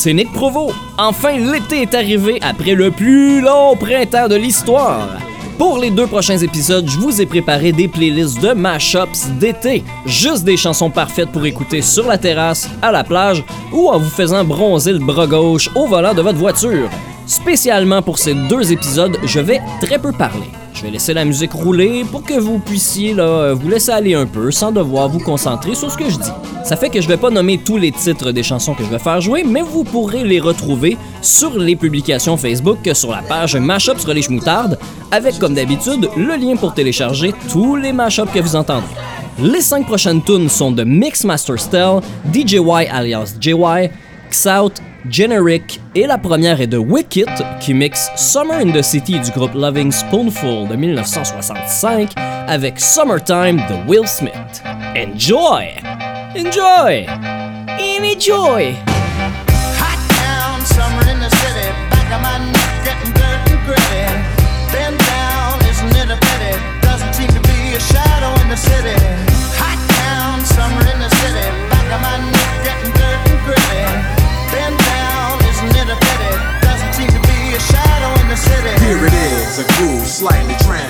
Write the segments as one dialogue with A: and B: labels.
A: c'est Nick Provo. Enfin, l'été est arrivé après le plus long printemps de l'histoire. Pour les deux prochains épisodes, je vous ai préparé des playlists de mashups d'été. Juste des chansons parfaites pour écouter sur la terrasse, à la plage ou en vous faisant bronzer le bras gauche au volant de votre voiture. Spécialement pour ces deux épisodes, je vais très peu parler. Je vais laisser la musique rouler pour que vous puissiez vous laisser aller un peu sans devoir vous concentrer sur ce que je dis. Ça fait que je vais pas nommer tous les titres des chansons que je vais faire jouer, mais vous pourrez les retrouver sur les publications Facebook sur la page Mashups Relish Moutarde, avec comme d'habitude le lien pour télécharger tous les mashups que vous entendrez. Les cinq prochaines tunes sont de Mixmaster Stell, DJY alias JY, Xout, Generic et la première est de Wicked qui mixe Summer in the City du groupe Loving Spoonful de 1965 avec Summertime de Will Smith. Enjoy! Enjoy! Enjoy!
B: Hot town, summer in the city. Back of my neck getting dirt and gritty. Been down, isn't it a pity? Doesn't seem to be a shadow in the city. Hot town, summer in the city. Back of my neck getting dirt and gritty. Been down, isn't it a pity? Doesn't seem to be a shadow in the city.
C: Here it is, a groove slightly transformed.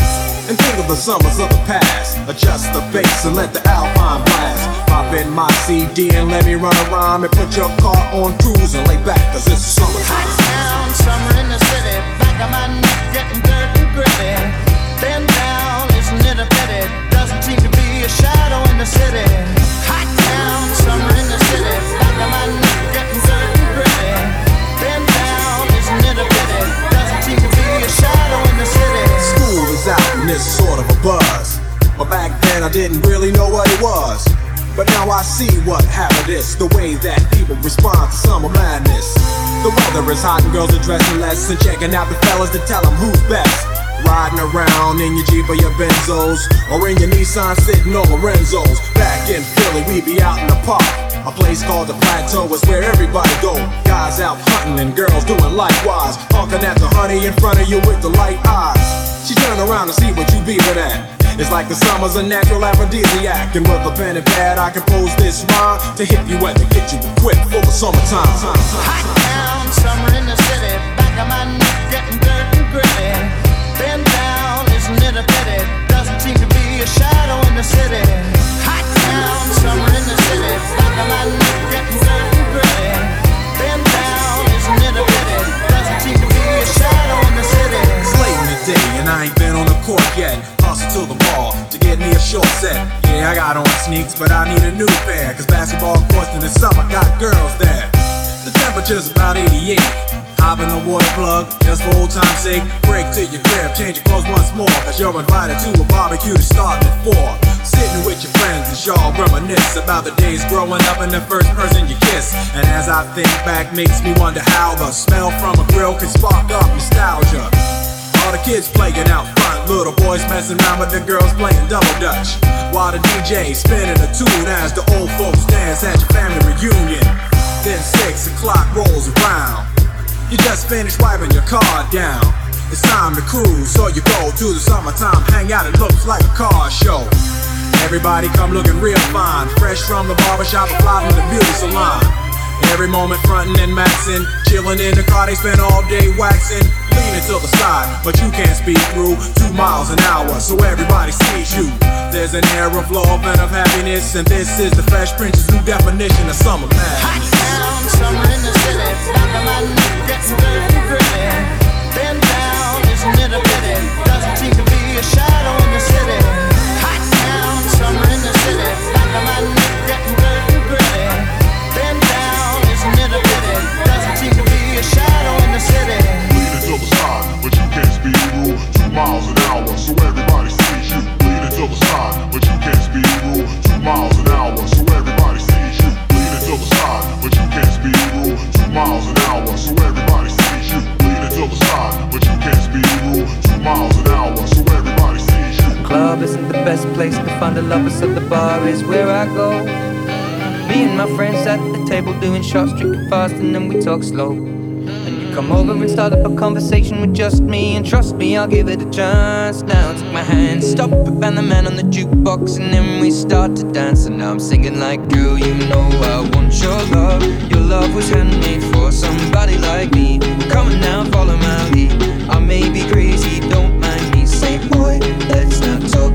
C: And think of the summers of the past. Adjust the bass and let the alpine blast. Pop in my CD and let me run a rhyme and put your car on cruise and lay back, cause it's summertime.
B: town, summer in the city. Back of my neck getting dirty and gritty. Been down, isn't it a pity? Doesn't seem to be a shadow in the city. Hot town, summer in the city. Back of my neck
C: sort of a buzz. But back then I didn't really know what it was. But now I see what happened is the way that people respond to summer madness. The weather is hot and girls are dressing less and checking out the fellas to tell them who's best. Riding around in your Jeep or your Benzos or in your Nissan sitting on Lorenzo's. Back in Philly, we be out in the park. A place called the Plateau is where everybody go. Guys out hunting and girls doing likewise. Honking at the honey in front of you with the light eyes. She turn around to see what you beavin' at. It's like the summer's a natural aphrodisiac. And with a pen and pad, I compose this rhyme to hit you and to get you equipped for the summertime.
B: Hot town, summer
C: change your clothes once more. Cause you're invited to a barbecue to start at 4. Sitting with your friends and y'all reminisce about the days growing up and the first person you kiss. And as I think back, makes me wonder how the smell from a grill can spark up nostalgia. All the kids playing out front, little boys messing around with the girls playing double dutch. While the DJ spinning a tune as the old folks dance at your family reunion. Then six o'clock rolls around. You just finished wiping your car down. It's time to cruise, so you go to the summertime hangout. It looks like a car show. Everybody come looking real fine, fresh from the barbershop, fly from the beauty salon. Every moment frontin' and maxin', chillin' in the car, they spend all day waxing, leaning to the side, but you can't speed through two miles an hour, so everybody sees you. There's an air of love and of happiness, and this is the Fresh Prince's new definition of summer
B: Hot town, summer in the city. Of and gritty. Been down, in the city. Hot town, summer in the city. Getting gritty. Isn't? Doesn't seem to be a shadow in the city.
D: Bleeding to the side, but you can't speed. Two
E: miles an hour, so everybody sees you. Bleeding to the side, but you can't speed rule.
D: Two miles an hour. Find a lover, so the bar is where I go. Me and my friends at the table doing shots, drinking fast, and then we talk slow. And you come over and start up a conversation with just me, and trust me, I'll give it a chance. Now take my hand, stop and the man on the jukebox, and then we start to dance. And now I'm singing like, girl, you know I want your love. Your love was handmade for somebody like me. Come on now, follow my lead. I may be crazy, don't mind me. Say, boy, let's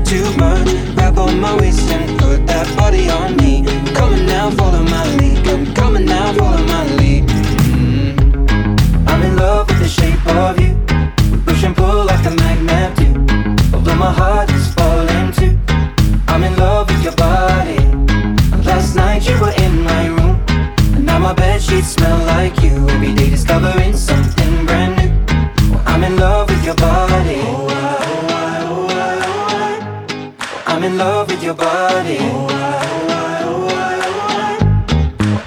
D: too much. Grab on my waist and put that body on me. Come on now, follow my lead. Come, coming now, follow my lead. Mm. I'm in love with the shape of you. We push and pull like a magnet do. Although my heart is falling too. I'm in love with your body. Last night you were in my room. And now my bed sheets smell like you. Every day discovering something your body.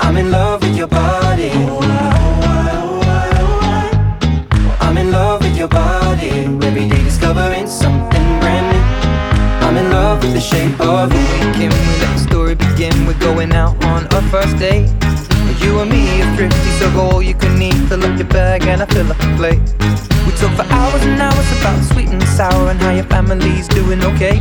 D: I'm in love with your body. I'm in love with your body. Every day discovering something brand new. I'm in love with the shape of you. Weekend, we let the story begin. We're going out on our first date. You and me are thrifty, so go all you can eat. Fill up your bag and I fill up the plate. We talk for hours and hours about sweet and sour and how your family's doing okay.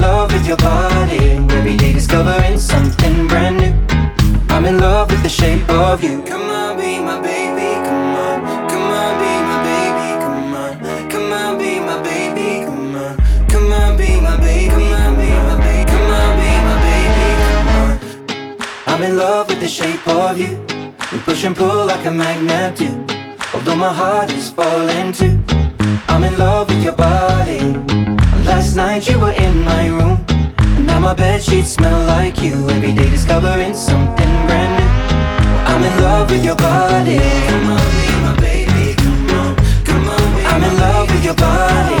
D: Love with your body. Every day discovering something brand new. I'm in love with the shape of you. Come on, be my baby. Come on, come on, be my baby. Come on, come on, be my baby. Come on, come on, be my baby. Come on, be my baby. Come on, be my baby. Come on. I'm in love with the shape of you. We push and pull like a magnet do. Although my heart is falling too. I'm in love with your body. Last night you were in my room. And now my bed sheets smell like you. Every day discovering something brand new. I'm in love with your body. Come on, be my baby. Come on, come on, I'm in love with your body.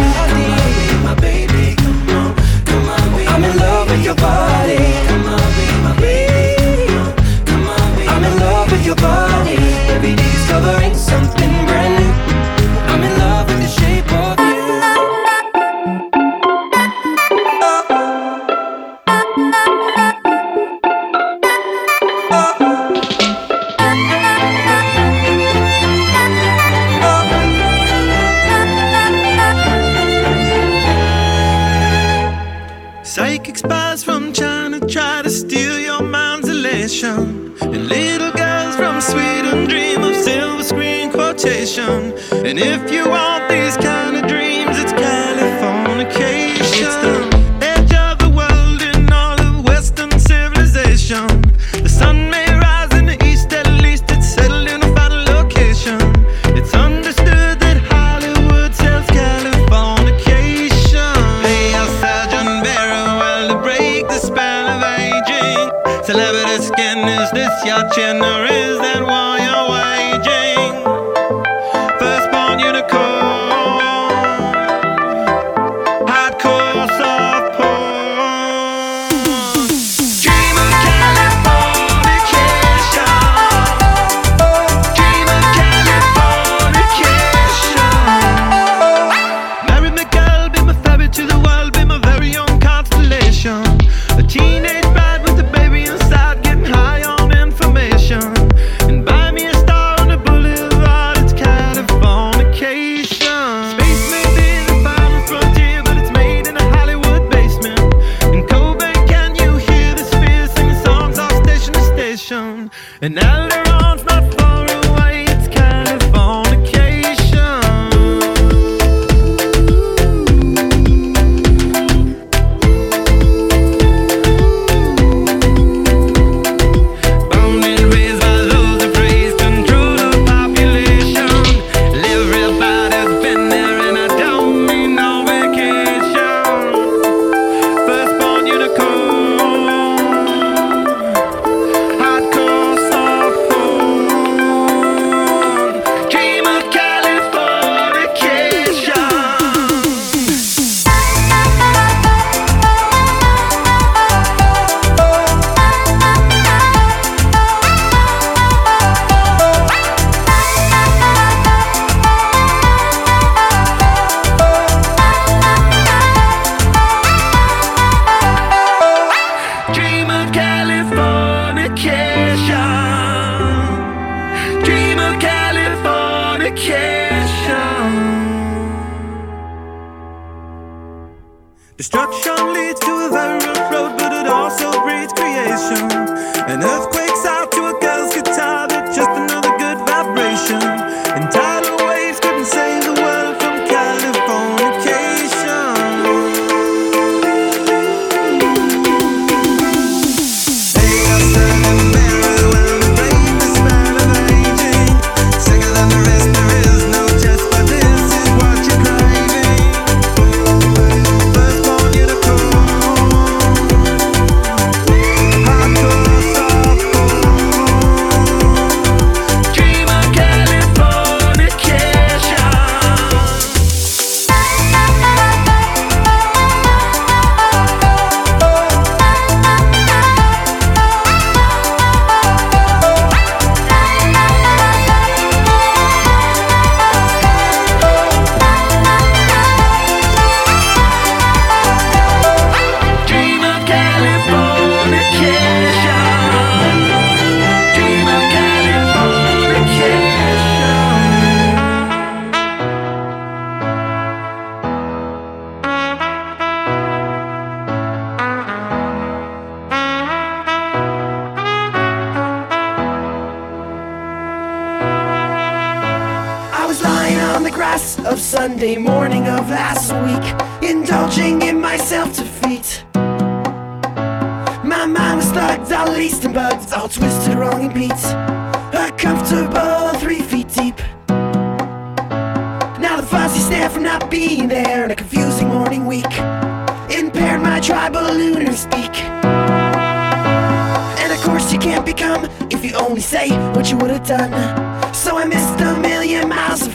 F: And little girls from Sweden dream of silver screen quotation. And if you want these kind of dreams, it's Californication. It's the
G: Sunday morning of last week, indulging in my self defeat. My mind was thugged, all laced and bugged, all twisted, wrong, and beat. A comfortable three feet deep. Now the fuzzy stare from not being there in a confusing morning week impaired my tribal lunar speak. And of course, you can't become if you only say what you would have done. So I missed a million miles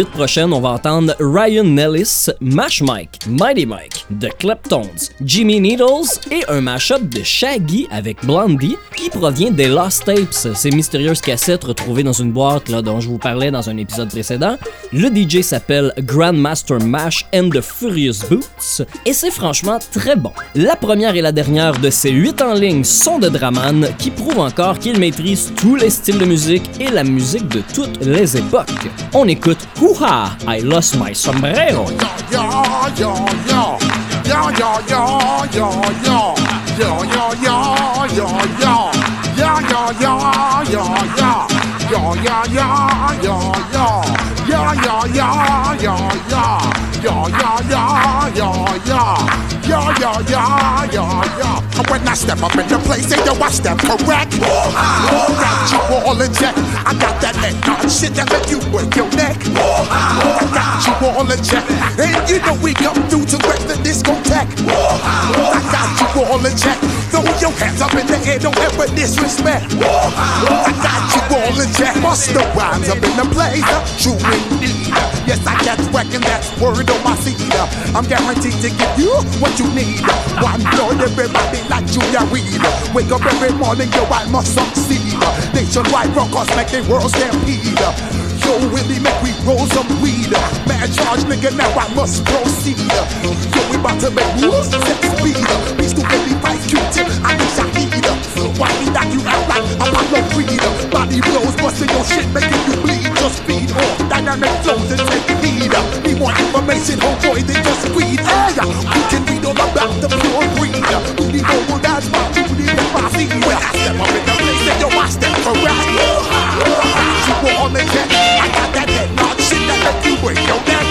A: biết prochaines, on va entendre Ryan Nellis, Mash Mike, Mighty Mike, The Kleptones, Jimmy Needles et un mashup de Shaggy avec Blondie qui provient des Lost Tapes, ces mystérieuses cassettes retrouvées dans une boîte là, dont je vous parlais dans un épisode précédent. Le DJ s'appelle Grandmaster Mash and the Furious Boots et c'est franchement très bon. La première et la dernière de ces huit en ligne sont de Draman qui prouvent encore qu'il maîtrise tous les styles de musique et la musique de toutes les époques. On écoute Hoo-Ha, I Lost My Sombrero.
H: When I step up in the place, they know I step correct. Got you all in check. I got that neck, shit that make you break your neck. I got you all in check. And you know we come through to wreck the discotheque. I got you all in check. Throw your hands up in the air, don't ever disrespect. I got you all in check. Bust the rhymes up in the place. True indeed. Yes, I get wrecking that's word on my seed. I'm guaranteed to give you what you need. One blood, everybody like Junior Reid. Wake up every morning, yo, I must succeed. Nationwide rockers make the world stampede. Yo, Willie, make we roll some weed. Man, charge, nigga, now I must proceed. Yo, we about to make moves, set speed. Beast to baby, fight Q-tip, I need Shaheed. Why we knock you out like Apollo Creed? Body blows, busting your shit, making you bleed. Just feed off dynamic flows and take heed. Need more information, oh homeboy, than just read. Hey, we can read all about the pure breed. We need more that's my duty and my I step up in the place, then yo, I step. You all in check. I got that head nod shit that make you break your neck.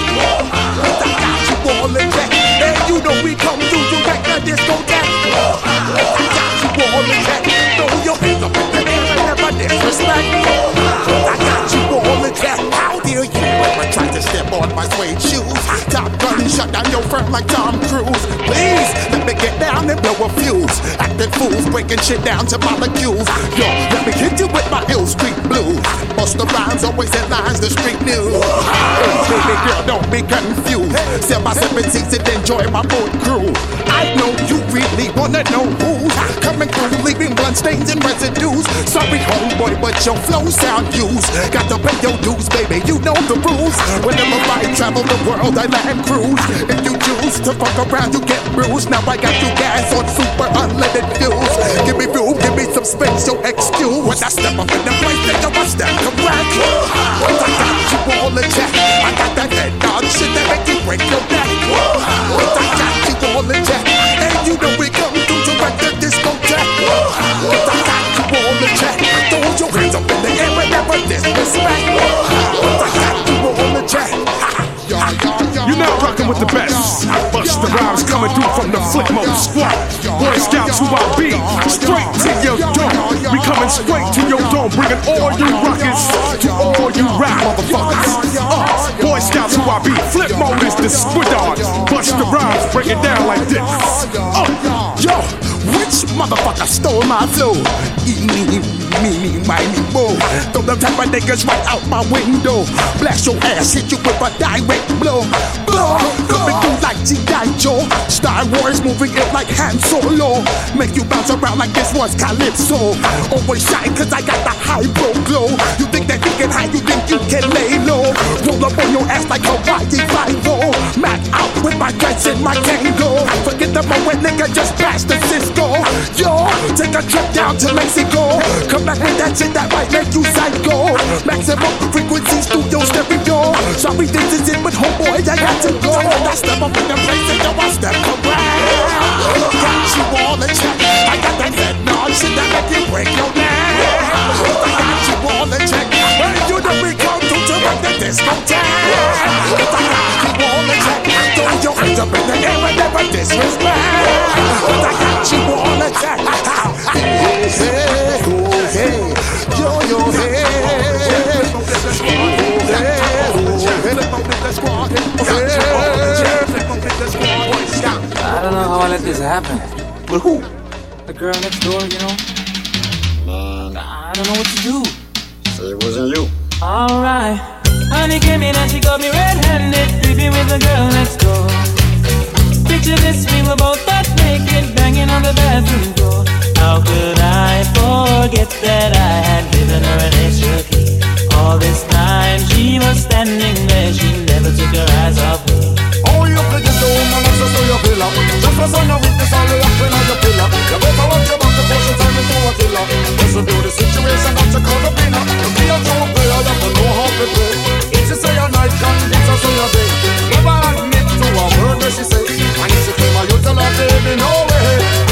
H: I got you all in check. And you know we come through wreck the discotheque. I got you all in check. Throw your hands up in the air and never disrespect. On my suede shoes? Top gun and shut down your firm like Tom Cruise. Please let me get down and blow a fuse. Acting fools, breaking shit down to molecules. Yo, let me hit you with my Hill Street blues. Bust the rhymes, always headlines, the street news. Hey, baby girl, don't be confused. Sell my seats and enjoy my boat crew. I know you really wanna know who's coming through, leaving blood stains and residues. Sorry, homeboy, but your flow sound used. Got to pay your dues, baby. You know the rules. Whenever I travel the world, I land cruise. If you choose to fuck around, you get bruised. Now I got you gas on super unleaded fuels. Give me fuel, give me some space, so excuse. When I step up in the place, then I step correct. I got you all in check. I got that head nod shit that make you break your neck. I got you all in check. And you know we come got you all in check. Throw your hands up in the air and never disrespect. I got you all in check.
I: You're now rocking with the best. I Bust the rhymes coming through from the Flipmode Squad. Boy Scouts who I be, straight to your dome. We coming straight to your dome, bringing all you rockers to all you rap motherfuckers. Uh, Boy Scouts who I be, flip mode is the squidard. Bust the rhymes, break it down like this.
H: Uh, yo, which motherfucker stole my flow? Eeny, meeny, me, mo. Throw them type of niggas right out my window. Blast your ass, hit you with a direct blow. Blow, coming through like G.I. Joe. Star Wars moving it like Han Solo. Make you bounce around like this was Calypso. Always shine cause I got the high bro glow. You think that you can hide, you think you can lay low. Roll up on your ass like Hawaii 5 Mac out with my guns in my tango. Forget the moment, nigga, just pass the Cisco. Yo, take a trip down to Mexico. Come back with that shit that might make you psycho. Maximum frequency studio stereo. Sorry, this is it, but homeboy, I got to go. I step up in the place
D: let this happen.
H: But who?
D: The girl next door, you know?
J: Man.
D: I don't know what to do.
J: Say it wasn't you.
D: Alright.
K: Honey came in and she got me red-handed, creeping with the girl next door. Picture this, we were both butt naked, banging on the bathroom door. How could I forget that I had given her an extra key? All this time she was standing there, she never took her eyes off
L: just so you feel up. Just for sign of weakness all the laughing on your pillar You better watch your back to
J: push your
K: time
L: into a killer. Just to the situation that you call
J: the
L: winner. To be a true player you have to know how to play. It's just say a night can it's just say a day. Never admit to a word that she say And if she claim a you tell her baby no way.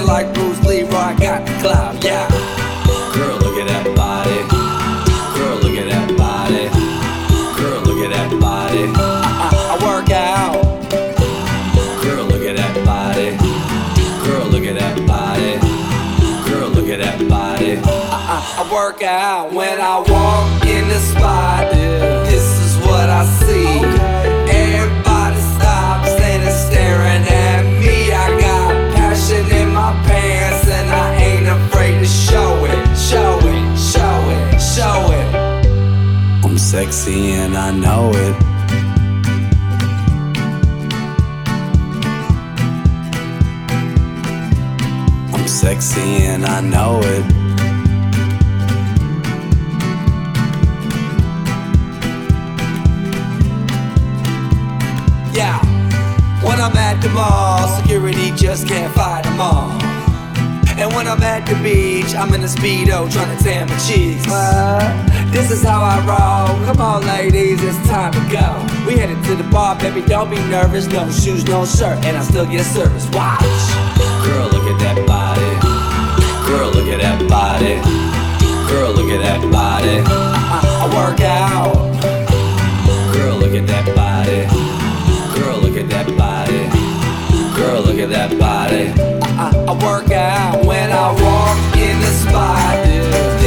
J: shining like Bruce Lee, I got the clout, yeah. Girl, look at that
K: body. Girl, look at that body. Girl, look at that
M: body. I, I, work out. Girl, look at that body. Girl, look at that body. Girl, look at that body.
J: I, I, I work out when I walk in the spot. Yeah. This is what I see. sexy and I know it. I'm sexy and I know it. Yeah, when I'm at the mall, security just can't fight them all. And when I'm at the beach, I'm in a speedo trying to tan my cheeks. What? This is how I roll. Come on, ladies, it's time to go. We headed to the bar, baby, don't be nervous. No shoes, no shirt, and I still get service. Watch. Girl, look at that body. Girl, look at that body. Girl, look at that body. I, I, I work out. Girl, look at that body. Girl, look at that body. Girl, look at that body. I, I work out when I walk in the spot.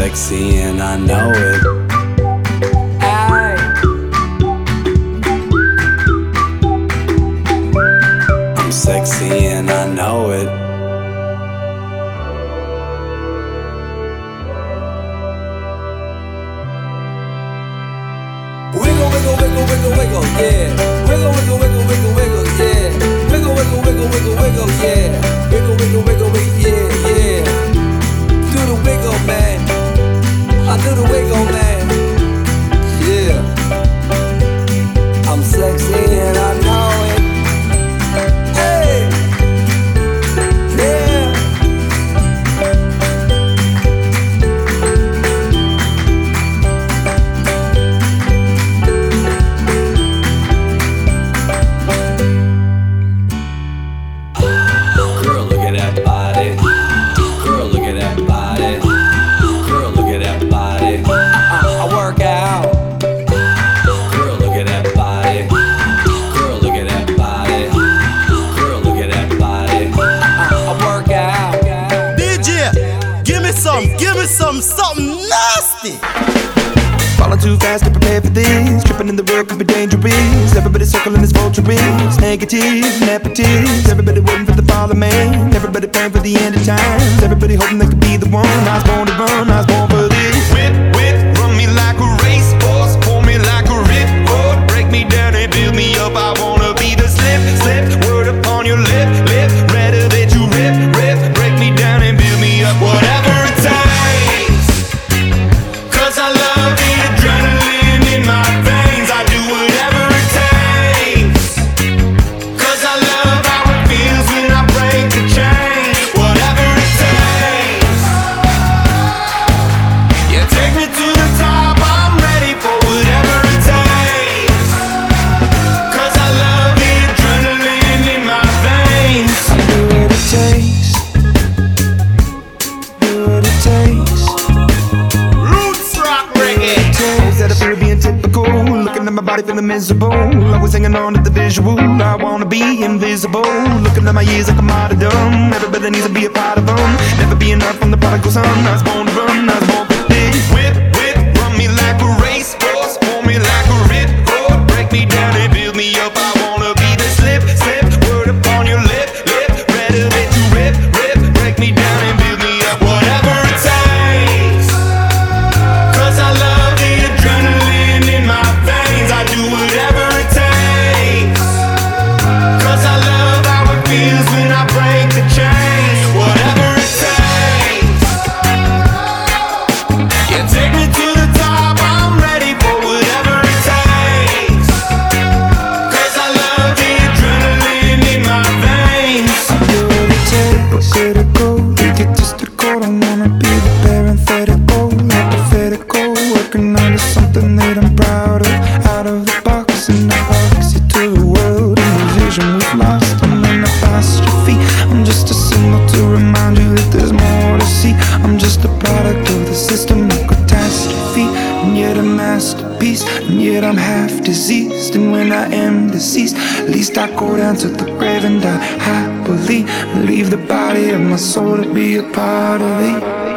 J: sexy and I know it.
N: started feeling miserable. always hanging on to the visual. I wanna be invisible. Looking at my years like I'm out of dumb. Everybody needs to be a part of them. Never be enough from the prodigal son. I was born to run. I was born go down to the grave and die happily. Leave the body of my soul to be a part of
O: thee.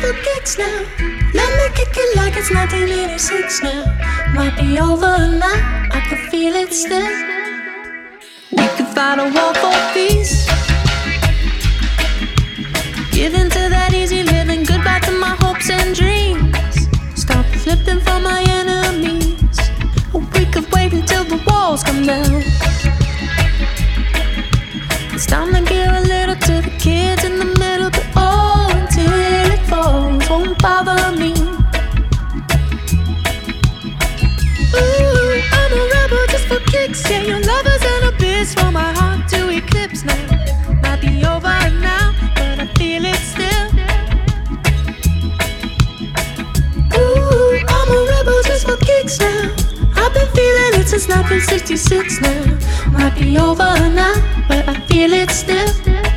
O: Just for kicks now. Let me kick it like it's 1986 now. Might be over now, I can feel it still. We could fight a war for peace. Give in to that easy living, goodbye to my hopes and dreams. Stop flipping for my enemies. We could wait until the walls come down. It's time to give a little to the kids Yeah, your lover's an abyss for my heart to eclipse now. Might be over now, but I feel it still. Ooh, I'm a rebel just for kicks now. I've been feeling it since 1966 now. Might be over now, but I feel it still.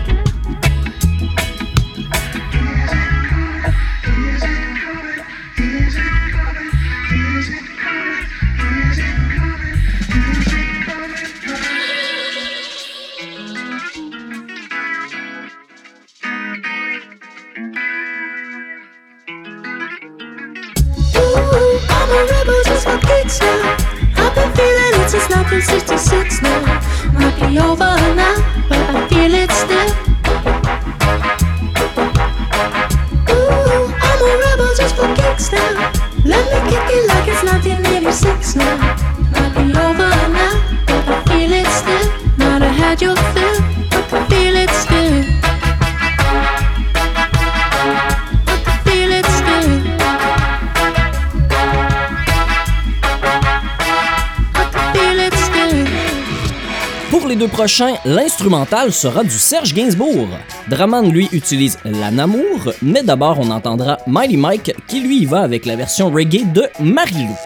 A: Les deux prochains, l'instrumental sera du Serge Gainsbourg. Draman, lui, utilise La Namour, mais d'abord on entendra Mighty Mike qui lui y va avec la version reggae de Marilou.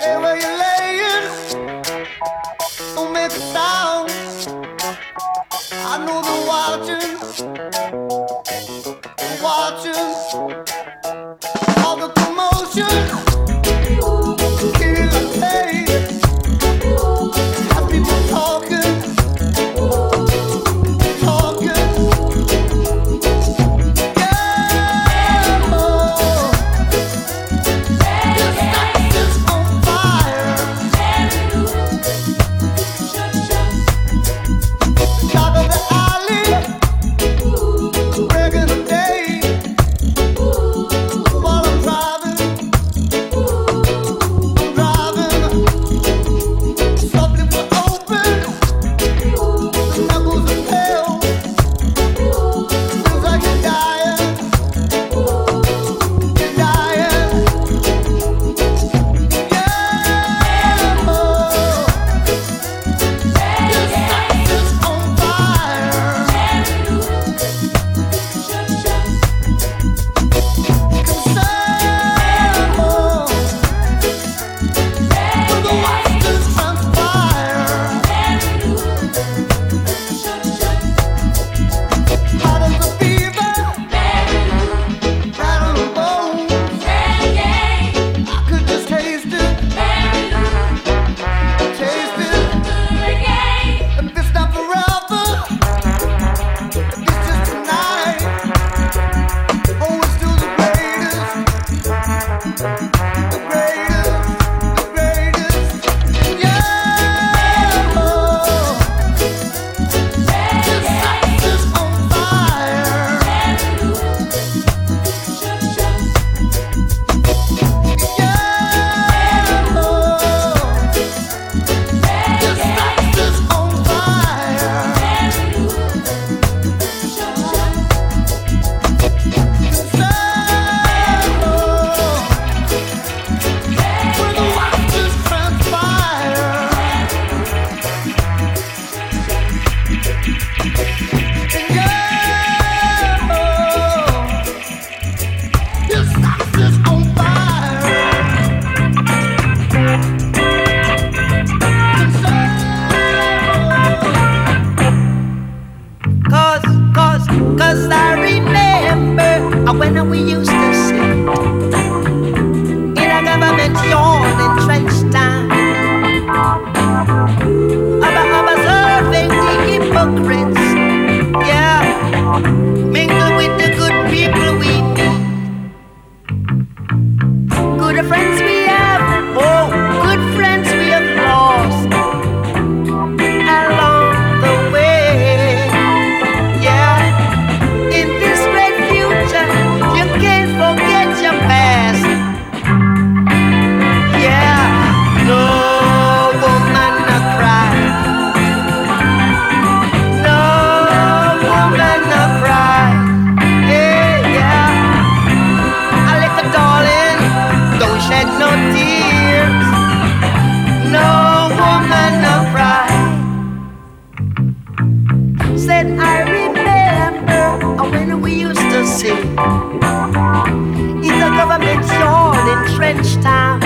P: It's a
Q: government yawn in trench town.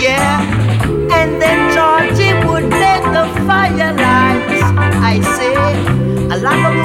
Q: Yeah, and then Georgie would make the firelights. I say, a lot of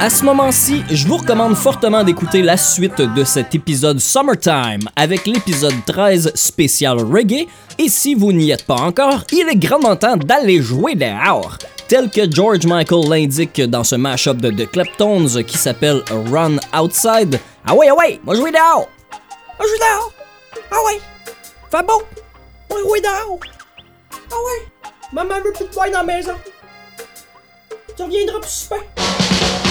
A: À ce moment-ci, je vous recommande fortement d'écouter la suite de cet épisode Summertime avec l'épisode 13 spécial reggae. Et si vous n'y êtes pas encore, il est grandement temps d'aller jouer dehors. Tel que George Michael l'indique dans ce mashup de The Kleptones qui s'appelle Run Outside. Ah ouais, ah ouais, moi jouer dehors! Ah, moi jouer dehors! Ah ouais! Fait beau! Moi jouer dehors! Ah ouais! Maman veut plus de dans la maison! Tu reviendras plus super!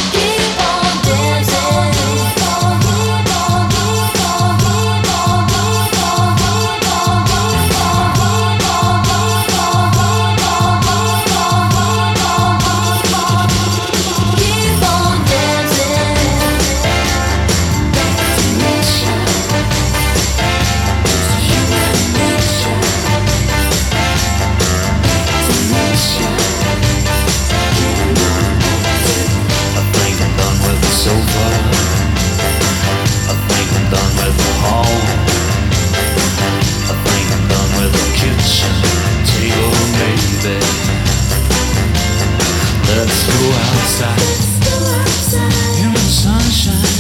L: dancing outside. You're in sunshine.